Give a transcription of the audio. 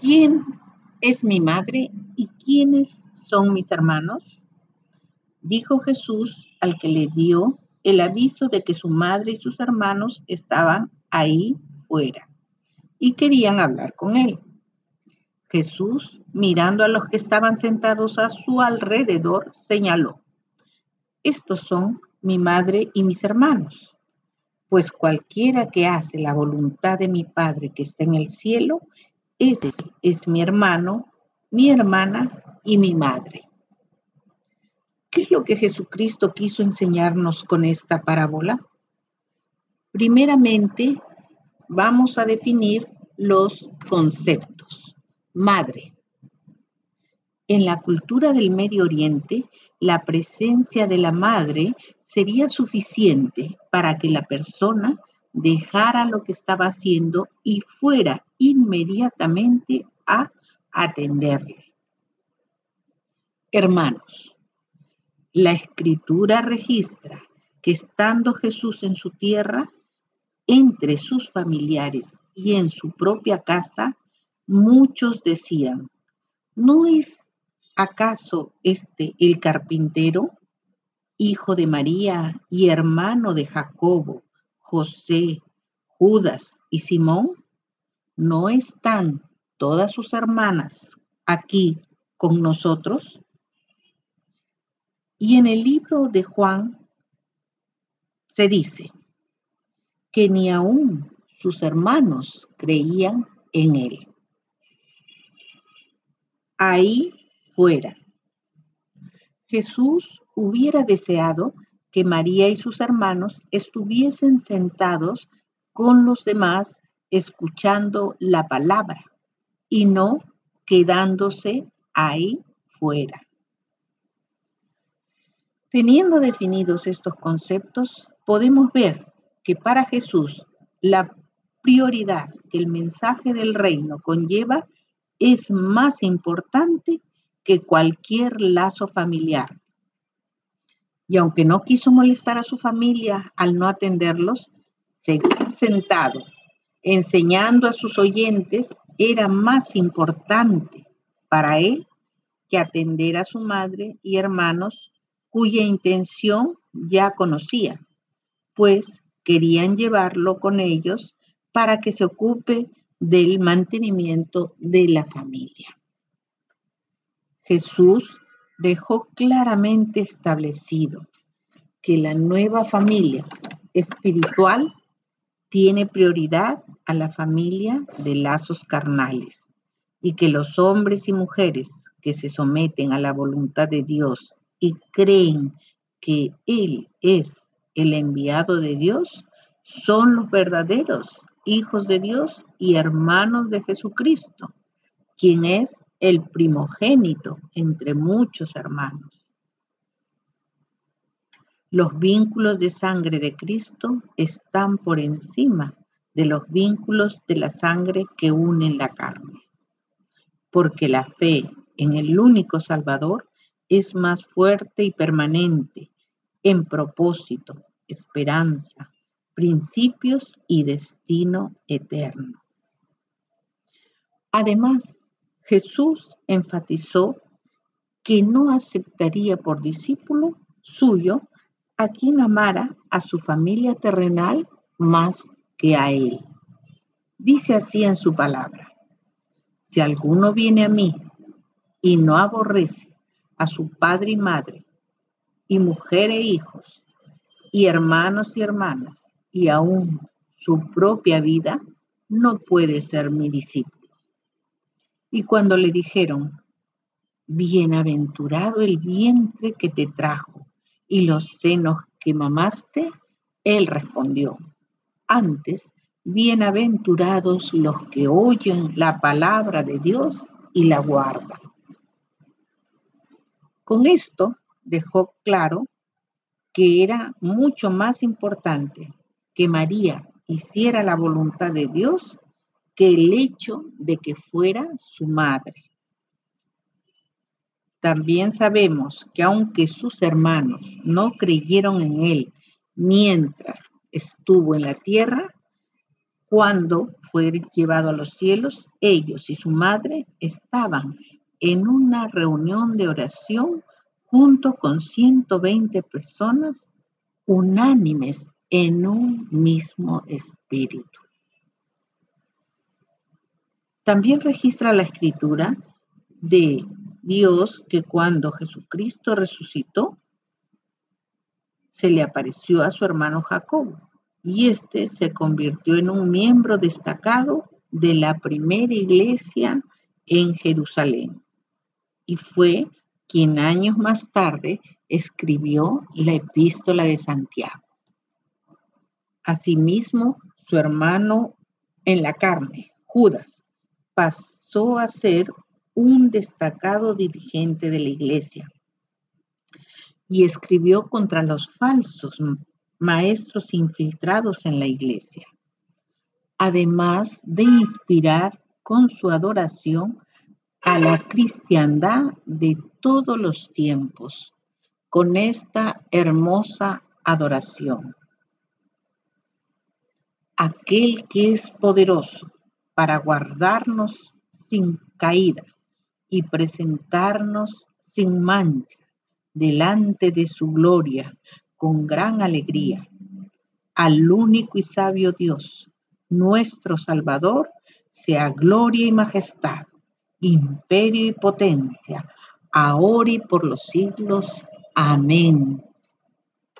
¿quién es mi madre y quiénes son mis hermanos? Dijo Jesús al que le dio el aviso de que su madre y sus hermanos estaban ahí fuera y querían hablar con él. Jesús, mirando a los que estaban sentados a su alrededor, señaló, estos son mi madre y mis hermanos, pues cualquiera que hace la voluntad de mi Padre que está en el cielo, ese es mi hermano, mi hermana y mi madre. ¿Qué es lo que Jesucristo quiso enseñarnos con esta parábola? Primeramente, vamos a definir los conceptos. Madre. En la cultura del Medio Oriente, la presencia de la madre sería suficiente para que la persona dejara lo que estaba haciendo y fuera inmediatamente a atenderle. Hermanos, la escritura registra que estando Jesús en su tierra, entre sus familiares y en su propia casa, muchos decían, ¿no es acaso este el carpintero, hijo de María y hermano de Jacobo, José, Judas y Simón? ¿No están todas sus hermanas aquí con nosotros? Y en el libro de Juan se dice que ni aún sus hermanos creían en él. Ahí fuera. Jesús hubiera deseado que María y sus hermanos estuviesen sentados con los demás escuchando la palabra y no quedándose ahí fuera. Teniendo definidos estos conceptos, podemos ver que para Jesús la prioridad que el mensaje del reino conlleva es más importante que cualquier lazo familiar. Y aunque no quiso molestar a su familia al no atenderlos, seguir sentado enseñando a sus oyentes era más importante para él que atender a su madre y hermanos cuya intención ya conocía, pues querían llevarlo con ellos para que se ocupe del mantenimiento de la familia. Jesús dejó claramente establecido que la nueva familia espiritual tiene prioridad a la familia de lazos carnales y que los hombres y mujeres que se someten a la voluntad de Dios y creen que Él es el enviado de Dios, son los verdaderos hijos de Dios y hermanos de Jesucristo, quien es el primogénito entre muchos hermanos. Los vínculos de sangre de Cristo están por encima de los vínculos de la sangre que unen la carne, porque la fe en el único Salvador es más fuerte y permanente en propósito, esperanza, principios y destino eterno. Además, Jesús enfatizó que no aceptaría por discípulo suyo a quien amara a su familia terrenal más que a él. Dice así en su palabra, si alguno viene a mí y no aborrece a su padre y madre, y mujer e hijos, y hermanos y hermanas, y aún su propia vida, no puede ser mi discípulo. Y cuando le dijeron, bienaventurado el vientre que te trajo y los senos que mamaste, él respondió, antes, bienaventurados los que oyen la palabra de Dios y la guardan. Con esto dejó claro que era mucho más importante que María hiciera la voluntad de Dios que el hecho de que fuera su madre. También sabemos que aunque sus hermanos no creyeron en él mientras estuvo en la tierra, Cuando fue llevado a los cielos, ellos y su madre estaban en una reunión de oración junto con 120 personas unánimes en un mismo espíritu. También registra la escritura de Dios que cuando Jesucristo resucitó, se le apareció a su hermano Jacob y este se convirtió en un miembro destacado de la primera iglesia en Jerusalén y fue quien años más tarde escribió la epístola de Santiago. Asimismo, su hermano en la carne, Judas, pasó a ser un destacado dirigente de la iglesia y escribió contra los falsos maestros infiltrados en la iglesia, además de inspirar con su adoración a la cristiandad de todos los tiempos con esta hermosa adoración. Aquel que es poderoso para guardarnos sin caída y presentarnos sin mancha delante de su gloria con gran alegría. Al único y sabio Dios, nuestro Salvador, sea gloria y majestad, imperio y potencia, ahora y por los siglos. Amén.